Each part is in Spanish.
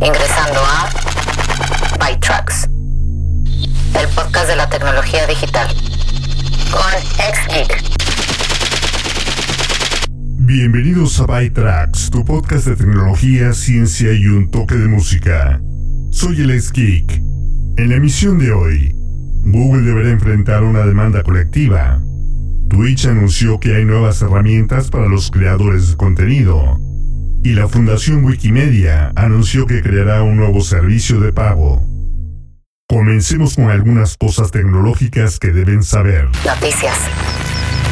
ingresando a ByTrax, el podcast de la tecnología digital, con XGeek. Bienvenidos a ByTrax, tu podcast de tecnología, ciencia y un toque de música. Soy el Geek. En la emisión de hoy, Google deberá enfrentar una demanda colectiva. Twitch anunció que hay nuevas herramientas para los creadores de contenido y la Fundación Wikimedia anunció que creará un nuevo servicio de pago. Comencemos con algunas cosas tecnológicas que deben saber. Noticias.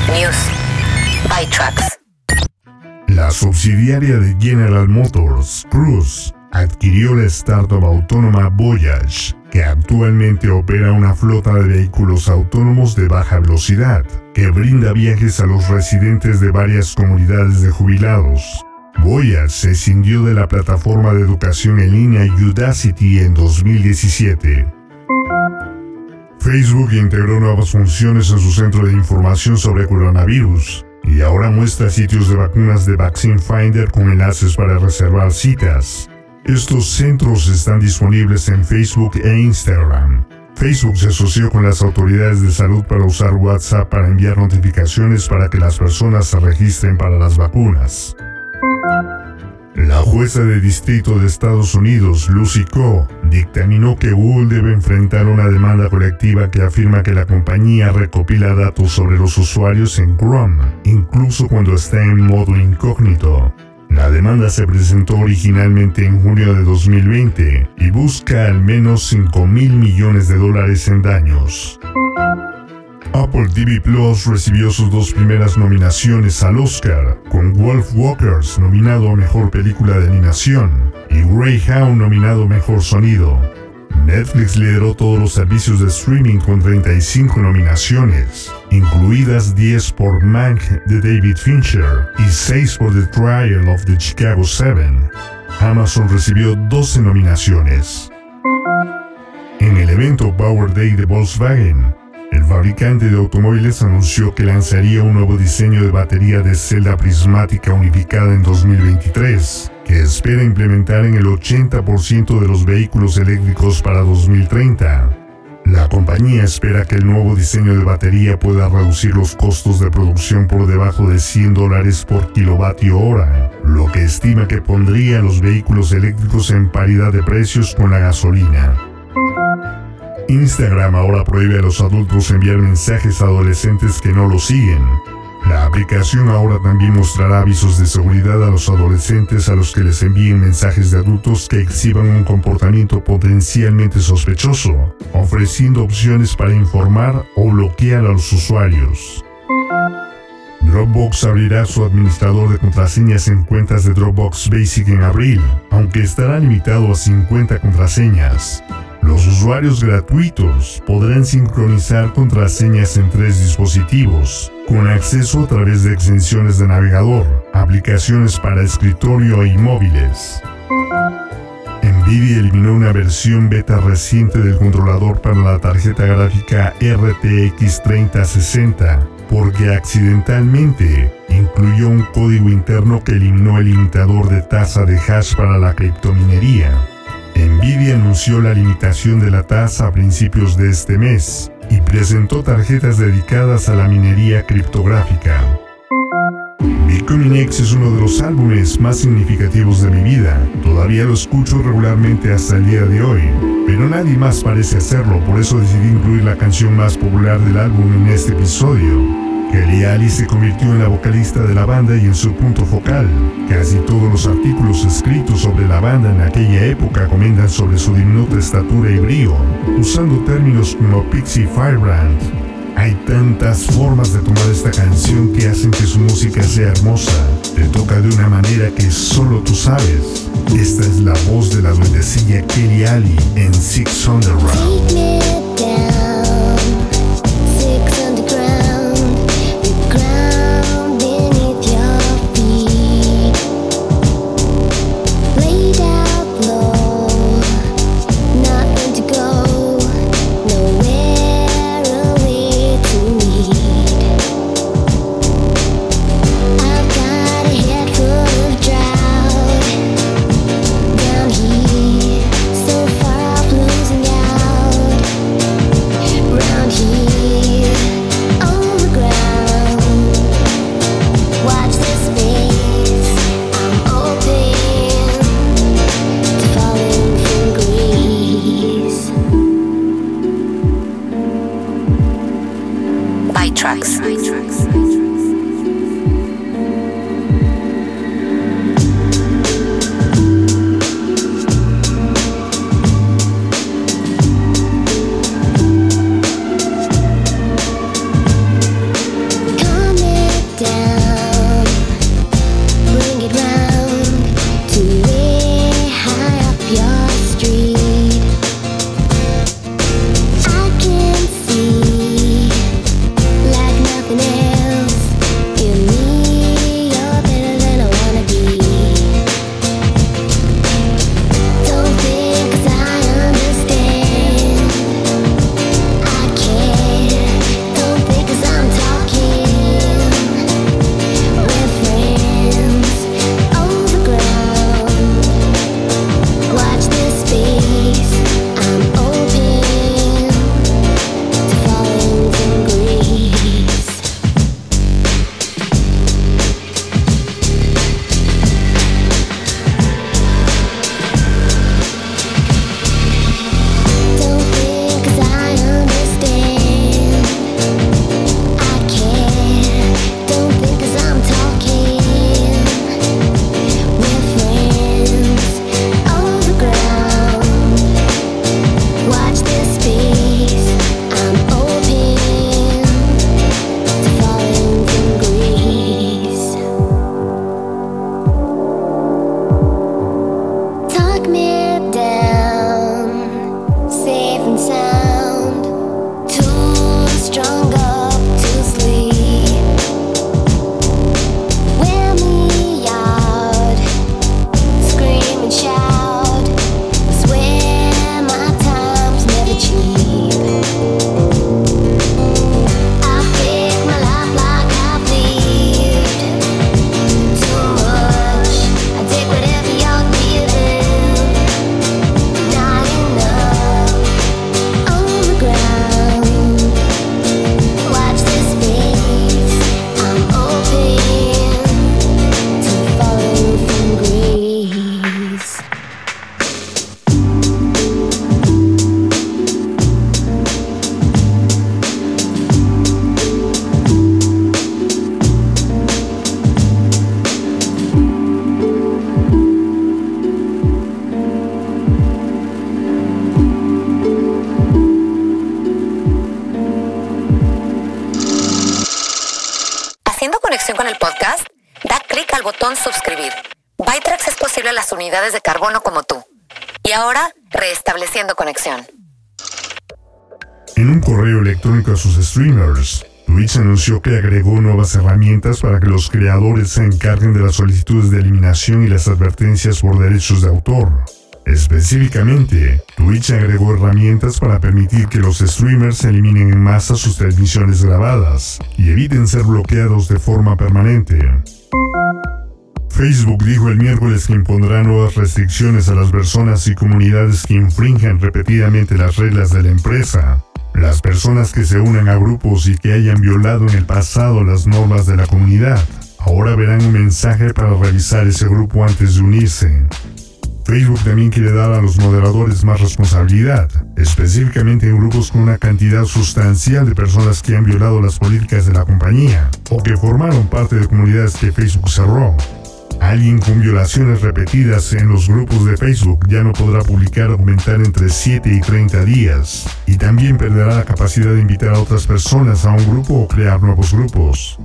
News. ByTrax. La subsidiaria de General Motors, Cruise, adquirió la startup autónoma Voyage, que actualmente opera una flota de vehículos autónomos de baja velocidad, que brinda viajes a los residentes de varias comunidades de jubilados. Voyage se escindió de la plataforma de educación en línea Udacity en 2017. Facebook integró nuevas funciones en su centro de información sobre coronavirus y ahora muestra sitios de vacunas de Vaccine Finder con enlaces para reservar citas. Estos centros están disponibles en Facebook e Instagram. Facebook se asoció con las autoridades de salud para usar WhatsApp para enviar notificaciones para que las personas se registren para las vacunas. La jueza de distrito de Estados Unidos, Lucy Coe, dictaminó que Google debe enfrentar una demanda colectiva que afirma que la compañía recopila datos sobre los usuarios en Chrome, incluso cuando está en modo incógnito. La demanda se presentó originalmente en junio de 2020 y busca al menos 5 mil millones de dólares en daños. Apple TV Plus recibió sus dos primeras nominaciones al Oscar, con Wolf Walkers nominado a Mejor Película de Animación y Greyhound nominado a Mejor Sonido. Netflix lideró todos los servicios de streaming con 35 nominaciones, incluidas 10 por Mank de David Fincher y 6 por The Trial of the Chicago 7. Amazon recibió 12 nominaciones. En el evento Power Day de Volkswagen, el fabricante de automóviles anunció que lanzaría un nuevo diseño de batería de celda prismática unificada en 2023, que espera implementar en el 80% de los vehículos eléctricos para 2030. La compañía espera que el nuevo diseño de batería pueda reducir los costos de producción por debajo de 100 dólares por kilovatio hora, lo que estima que pondría a los vehículos eléctricos en paridad de precios con la gasolina. Instagram ahora prohíbe a los adultos enviar mensajes a adolescentes que no lo siguen. La aplicación ahora también mostrará avisos de seguridad a los adolescentes a los que les envíen mensajes de adultos que exhiban un comportamiento potencialmente sospechoso, ofreciendo opciones para informar o bloquear a los usuarios. Dropbox abrirá su administrador de contraseñas en cuentas de Dropbox Basic en abril, aunque estará limitado a 50 contraseñas. Los usuarios gratuitos podrán sincronizar contraseñas en tres dispositivos, con acceso a través de extensiones de navegador, aplicaciones para escritorio y móviles. Nvidia eliminó una versión beta reciente del controlador para la tarjeta gráfica RTX 3060 porque accidentalmente incluyó un código interno que eliminó el limitador de tasa de hash para la criptominería. Nvidia anunció la limitación de la tasa a principios de este mes y presentó tarjetas dedicadas a la minería criptográfica. Becoming X es uno de los álbumes más significativos de mi vida. Todavía lo escucho regularmente hasta el día de hoy, pero nadie más parece hacerlo, por eso decidí incluir la canción más popular del álbum en este episodio. Kelly Ali se convirtió en la vocalista de la banda y en su punto focal. Casi todos los artículos escritos sobre la banda en aquella época comentan sobre su diminuta estatura y brío, usando términos como Pixie Firebrand. Hay tantas formas de tomar esta canción que hacen que su música sea hermosa. Te toca de una manera que solo tú sabes. Esta es la voz de la duendecilla Kelly Ali en Six Underground. Ahora, restableciendo conexión. En un correo electrónico a sus streamers, Twitch anunció que agregó nuevas herramientas para que los creadores se encarguen de las solicitudes de eliminación y las advertencias por derechos de autor. Específicamente, Twitch agregó herramientas para permitir que los streamers eliminen en masa sus transmisiones grabadas y eviten ser bloqueados de forma permanente. Facebook dijo el miércoles que impondrá nuevas restricciones a las personas y comunidades que infringen repetidamente las reglas de la empresa. Las personas que se unan a grupos y que hayan violado en el pasado las normas de la comunidad ahora verán un mensaje para revisar ese grupo antes de unirse. Facebook también quiere dar a los moderadores más responsabilidad, específicamente en grupos con una cantidad sustancial de personas que han violado las políticas de la compañía o que formaron parte de comunidades que Facebook cerró. Alguien con violaciones repetidas en los grupos de Facebook ya no podrá publicar o comentar entre 7 y 30 días, y también perderá la capacidad de invitar a otras personas a un grupo o crear nuevos grupos.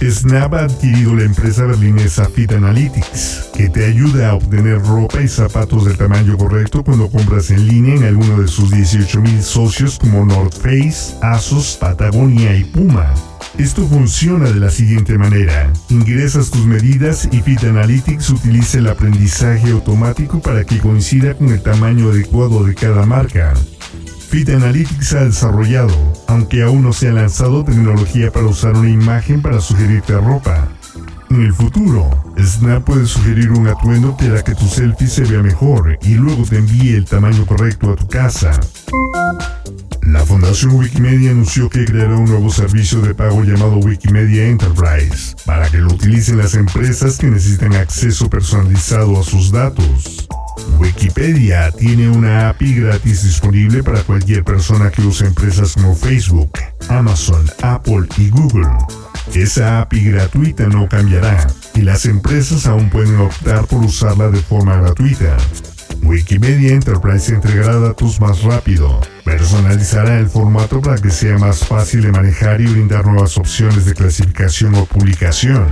Snap ha adquirido la empresa berlinesa Fit Analytics, que te ayuda a obtener ropa y zapatos del tamaño correcto cuando compras en línea en alguno de sus 18.000 socios como North Face, Asos, Patagonia y Puma. Esto funciona de la siguiente manera. Ingresas tus medidas y Fit Analytics utiliza el aprendizaje automático para que coincida con el tamaño adecuado de cada marca. Fit Analytics ha desarrollado, aunque aún no se ha lanzado tecnología para usar una imagen para sugerirte ropa. En el futuro, Snap puede sugerir un atuendo hará que tu selfie se vea mejor y luego te envíe el tamaño correcto a tu casa. La Fundación Wikimedia anunció que creará un nuevo servicio de pago llamado Wikimedia Enterprise para que lo utilicen las empresas que necesitan acceso personalizado a sus datos. Wikipedia tiene una API gratis disponible para cualquier persona que use empresas como Facebook, Amazon, Apple y Google. Esa API gratuita no cambiará y las empresas aún pueden optar por usarla de forma gratuita. Wikimedia Enterprise entregará datos más rápido, personalizará el formato para que sea más fácil de manejar y brindar nuevas opciones de clasificación o publicación.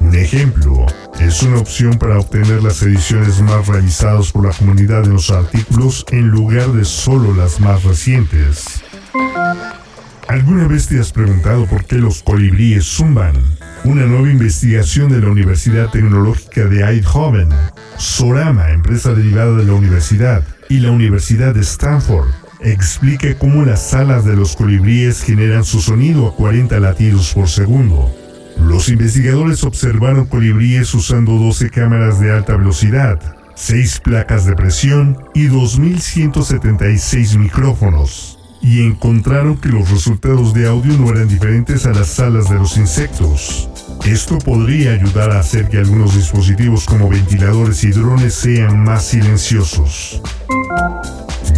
Un ejemplo es una opción para obtener las ediciones más realizadas por la comunidad de los artículos en lugar de solo las más recientes. ¿Alguna vez te has preguntado por qué los colibríes zumban? Una nueva investigación de la Universidad Tecnológica de Eindhoven, Sorama, empresa derivada de la universidad, y la Universidad de Stanford, explica cómo las alas de los colibríes generan su sonido a 40 latidos por segundo. Los investigadores observaron colibríes usando 12 cámaras de alta velocidad, 6 placas de presión y 2.176 micrófonos y encontraron que los resultados de audio no eran diferentes a las alas de los insectos. Esto podría ayudar a hacer que algunos dispositivos como ventiladores y drones sean más silenciosos.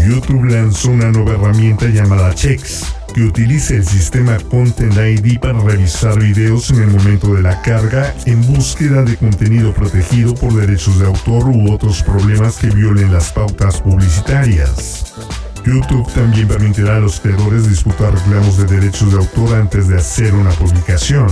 YouTube lanzó una nueva herramienta llamada Checks, que utiliza el sistema Content ID para revisar videos en el momento de la carga en búsqueda de contenido protegido por derechos de autor u otros problemas que violen las pautas publicitarias. YouTube también permitirá a los creadores disputar reclamos de derechos de autor antes de hacer una publicación.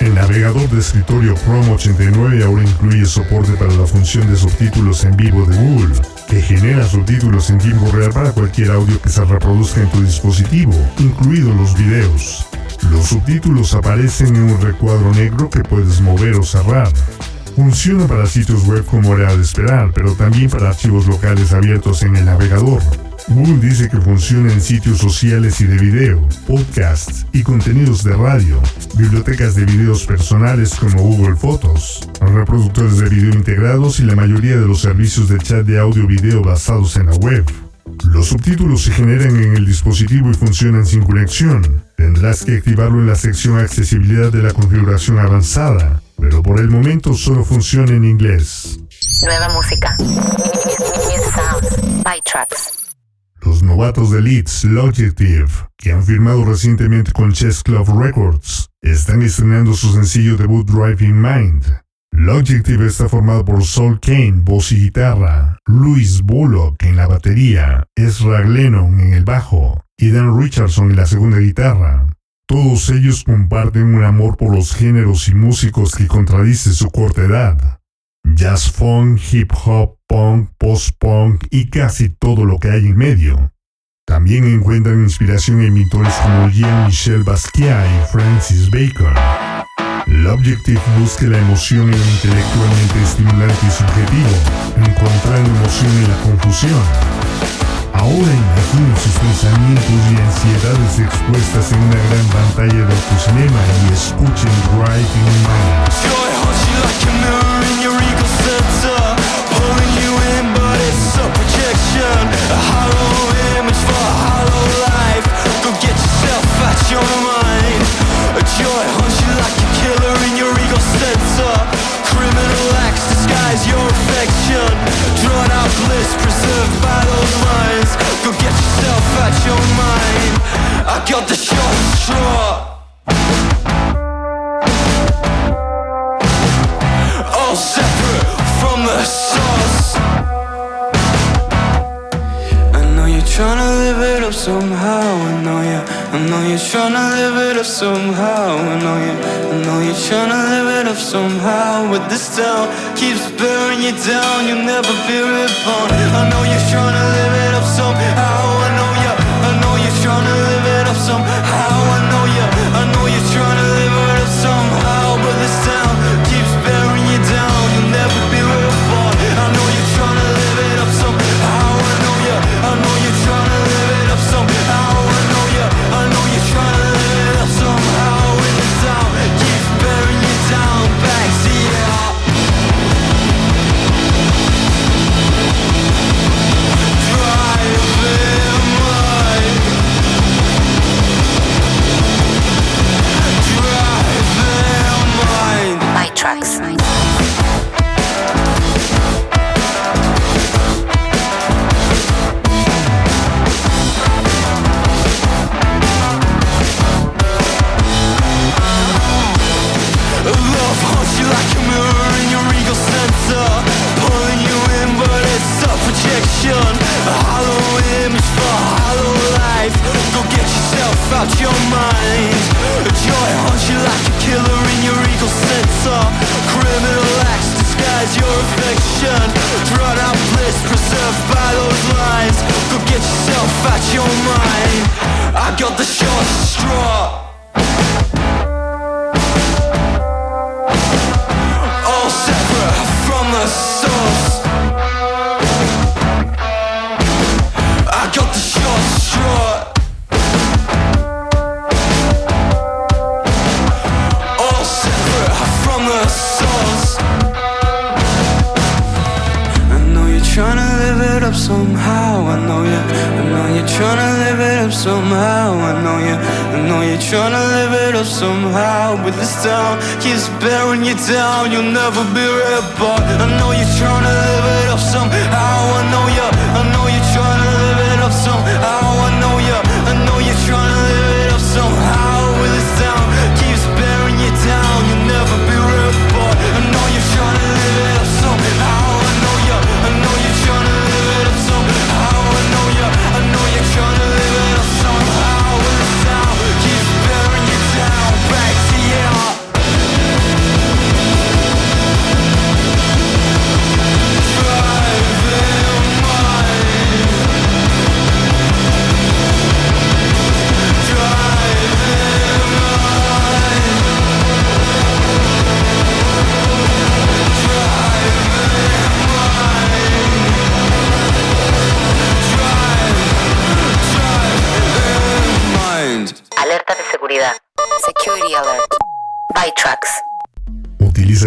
El navegador de escritorio Chrome 89 ahora incluye soporte para la función de subtítulos en vivo de Google, que genera subtítulos en tiempo real para cualquier audio que se reproduzca en tu dispositivo, incluidos los videos. Los subtítulos aparecen en un recuadro negro que puedes mover o cerrar. Funciona para sitios web como era de esperar, pero también para archivos locales abiertos en el navegador. Google dice que funciona en sitios sociales y de video, podcasts y contenidos de radio, bibliotecas de videos personales como Google Fotos, reproductores de video integrados y la mayoría de los servicios de chat de audio-video basados en la web. Los subtítulos se generan en el dispositivo y funcionan sin conexión. Tendrás que activarlo en la sección Accesibilidad de la configuración avanzada pero por el momento solo funciona en inglés. Nueva música. Sounds. By tracks. Los novatos de Leeds Logictive, que han firmado recientemente con Chess Club Records, están estrenando su sencillo debut Driving Mind. Logictive está formado por Saul Kane, voz y guitarra, Louis Bullock en la batería, Ezra Glennon en el bajo y Dan Richardson en la segunda guitarra. Todos ellos comparten un amor por los géneros y músicos que contradice su corta edad. Jazz funk, hip hop, punk, post-punk y casi todo lo que hay en medio. También encuentran inspiración en pintores como Jean-Michel Basquiat y Francis Bacon. El Objective busca la emoción en lo intelectualmente estimulante y subjetivo, encontrando emoción en la confusión. Ahora imaginen sus pensamientos y ansiedades expuestas en una gran pantalla de autocinema y escuchen Driving Mind. Got the short straw. All separate from the source I know you're trying to live it up somehow. I know you I know you're trying to live it up somehow. I know you, I know you're trying to live it up somehow. But this town keeps bearing you down. You'll never be reborn. I know you're trying to live it up somehow get yourself out your mind. I got the short straw. is bearing you down, you'll never be reborn. I know you're trying to live.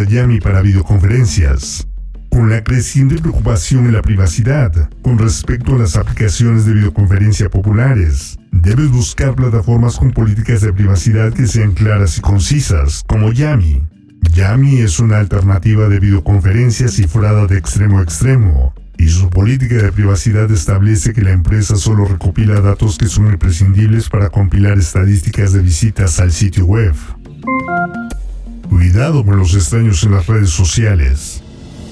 Yami para videoconferencias. Con la creciente preocupación en la privacidad con respecto a las aplicaciones de videoconferencia populares, debes buscar plataformas con políticas de privacidad que sean claras y concisas, como Yami. Yami es una alternativa de videoconferencia cifrada de extremo a extremo, y su política de privacidad establece que la empresa solo recopila datos que son imprescindibles para compilar estadísticas de visitas al sitio web. Cuidado con los extraños en las redes sociales.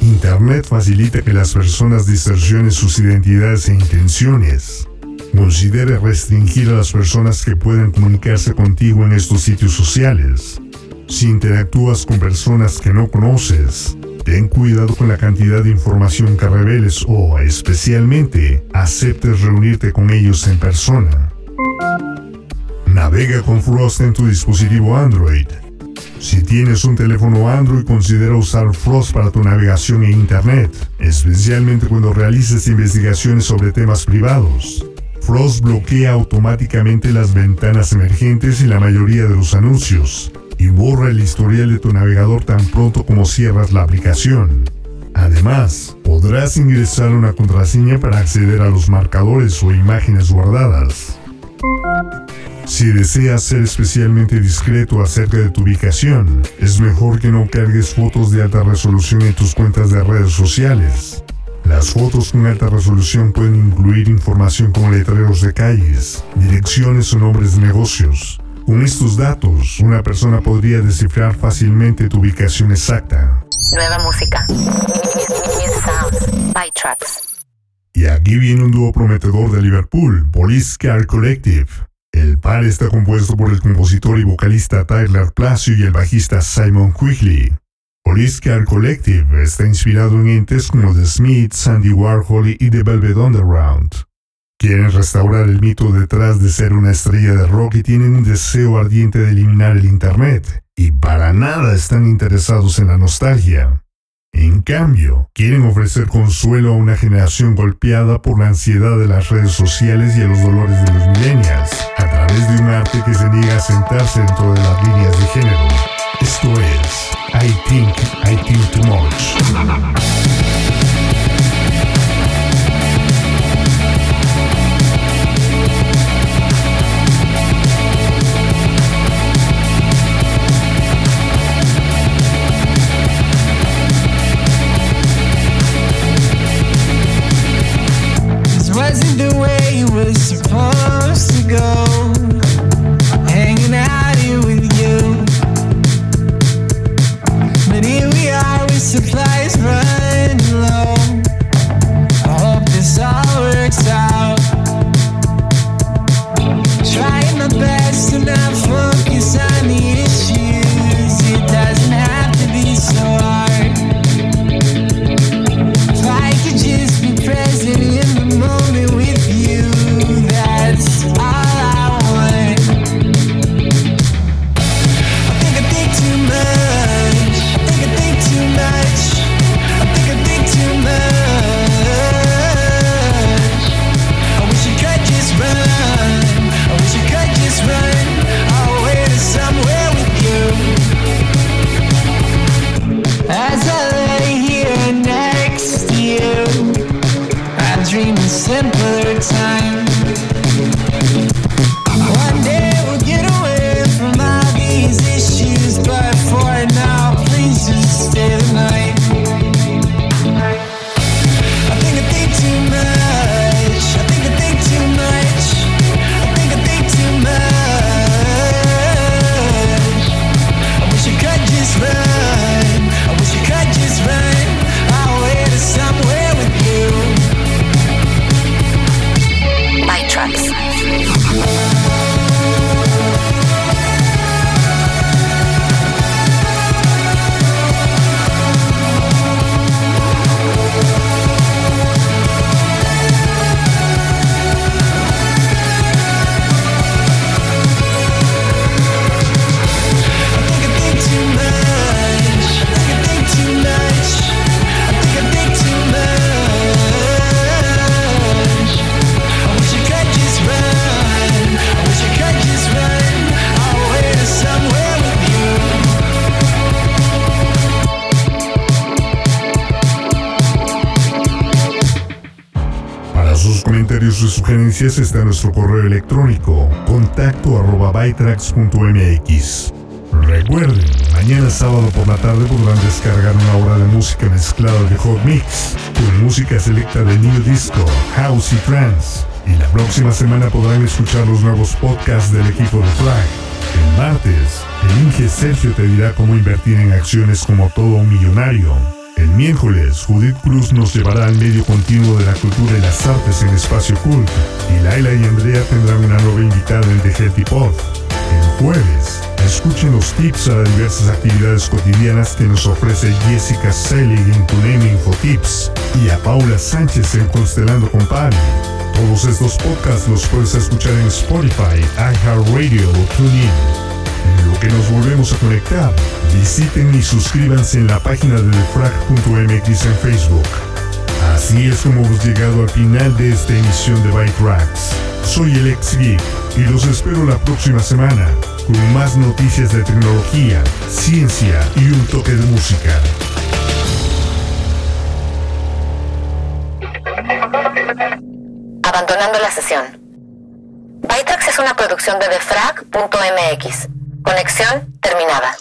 Internet facilita que las personas distorsionen sus identidades e intenciones. Considere restringir a las personas que pueden comunicarse contigo en estos sitios sociales. Si interactúas con personas que no conoces, ten cuidado con la cantidad de información que reveles o, especialmente, aceptes reunirte con ellos en persona. Navega con Frost en tu dispositivo Android. Si tienes un teléfono Android, considera usar Frost para tu navegación en Internet, especialmente cuando realices investigaciones sobre temas privados. Frost bloquea automáticamente las ventanas emergentes y la mayoría de los anuncios, y borra el historial de tu navegador tan pronto como cierras la aplicación. Además, podrás ingresar una contraseña para acceder a los marcadores o imágenes guardadas. Si deseas ser especialmente discreto acerca de tu ubicación, es mejor que no cargues fotos de alta resolución en tus cuentas de redes sociales. Las fotos con alta resolución pueden incluir información como letreros de calles, direcciones o nombres de negocios. Con estos datos, una persona podría descifrar fácilmente tu ubicación exacta. Nueva música. By tracks. Y aquí viene un dúo prometedor de Liverpool, Police Car Collective. El par está compuesto por el compositor y vocalista Tyler Placio y el bajista Simon Quigley. Police Car Collective está inspirado en entes como The Smiths, Andy Warhol y The Velvet Underground. Quieren restaurar el mito detrás de ser una estrella de rock y tienen un deseo ardiente de eliminar el Internet, y para nada están interesados en la nostalgia. En cambio, quieren ofrecer consuelo a una generación golpeada por la ansiedad de las redes sociales y a los dolores de los millennials, a través de un arte que se niega a sentarse dentro de las líneas de género. Esto es I Think I Think Too Much. Wasn't the way it was supposed to go. Sus comentarios y sugerencias está nuestro correo electrónico contacto arroba bytrax.mx. Recuerden, mañana sábado por la tarde podrán descargar una hora de música mezclada de Hot Mix, con música selecta de New Disco, House y Trance. Y la próxima semana podrán escuchar los nuevos podcasts del equipo de Flag. El martes, el Inge Sergio te dirá cómo invertir en acciones como todo un millonario. El miércoles, Judith Cruz nos llevará al medio continuo de la cultura y las artes en Espacio Cult. Y Laila y Andrea tendrán una nueva invitada en The Healthy Pod. El jueves, escuchen los tips a las diversas actividades cotidianas que nos ofrece Jessica Selig en Tunemi Infotips y a Paula Sánchez en Constelando con. Todos estos podcasts los puedes escuchar en Spotify, iHeartRadio o TuneIn. En lo que nos volvemos a conectar, visiten y suscríbanse en la página de defrag.mx en Facebook. Así es como hemos llegado al final de esta emisión de Byte Tracks. Soy el ex geek y los espero la próxima semana con más noticias de tecnología, ciencia y un toque de música. Abandonando la sesión. Bytrax es una producción de defrag.mx. Conexión terminada.